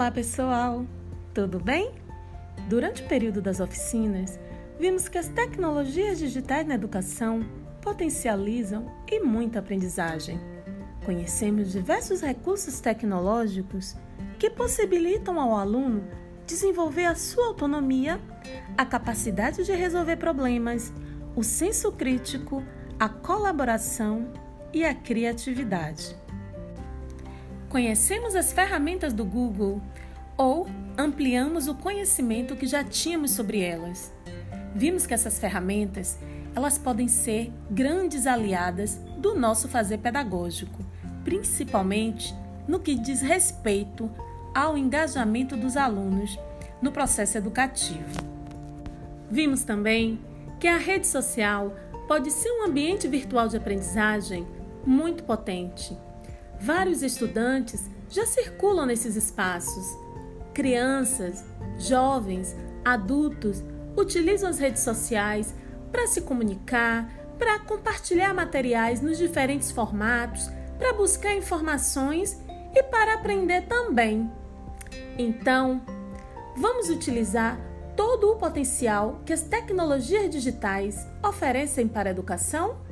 Olá, pessoal! Tudo bem? Durante o período das oficinas, vimos que as tecnologias digitais na educação potencializam e muita aprendizagem. Conhecemos diversos recursos tecnológicos que possibilitam ao aluno desenvolver a sua autonomia, a capacidade de resolver problemas, o senso crítico, a colaboração e a criatividade. Conhecemos as ferramentas do Google ou ampliamos o conhecimento que já tínhamos sobre elas. Vimos que essas ferramentas, elas podem ser grandes aliadas do nosso fazer pedagógico, principalmente no que diz respeito ao engajamento dos alunos no processo educativo. Vimos também que a rede social pode ser um ambiente virtual de aprendizagem muito potente Vários estudantes já circulam nesses espaços. Crianças, jovens, adultos utilizam as redes sociais para se comunicar, para compartilhar materiais nos diferentes formatos, para buscar informações e para aprender também. Então, vamos utilizar todo o potencial que as tecnologias digitais oferecem para a educação?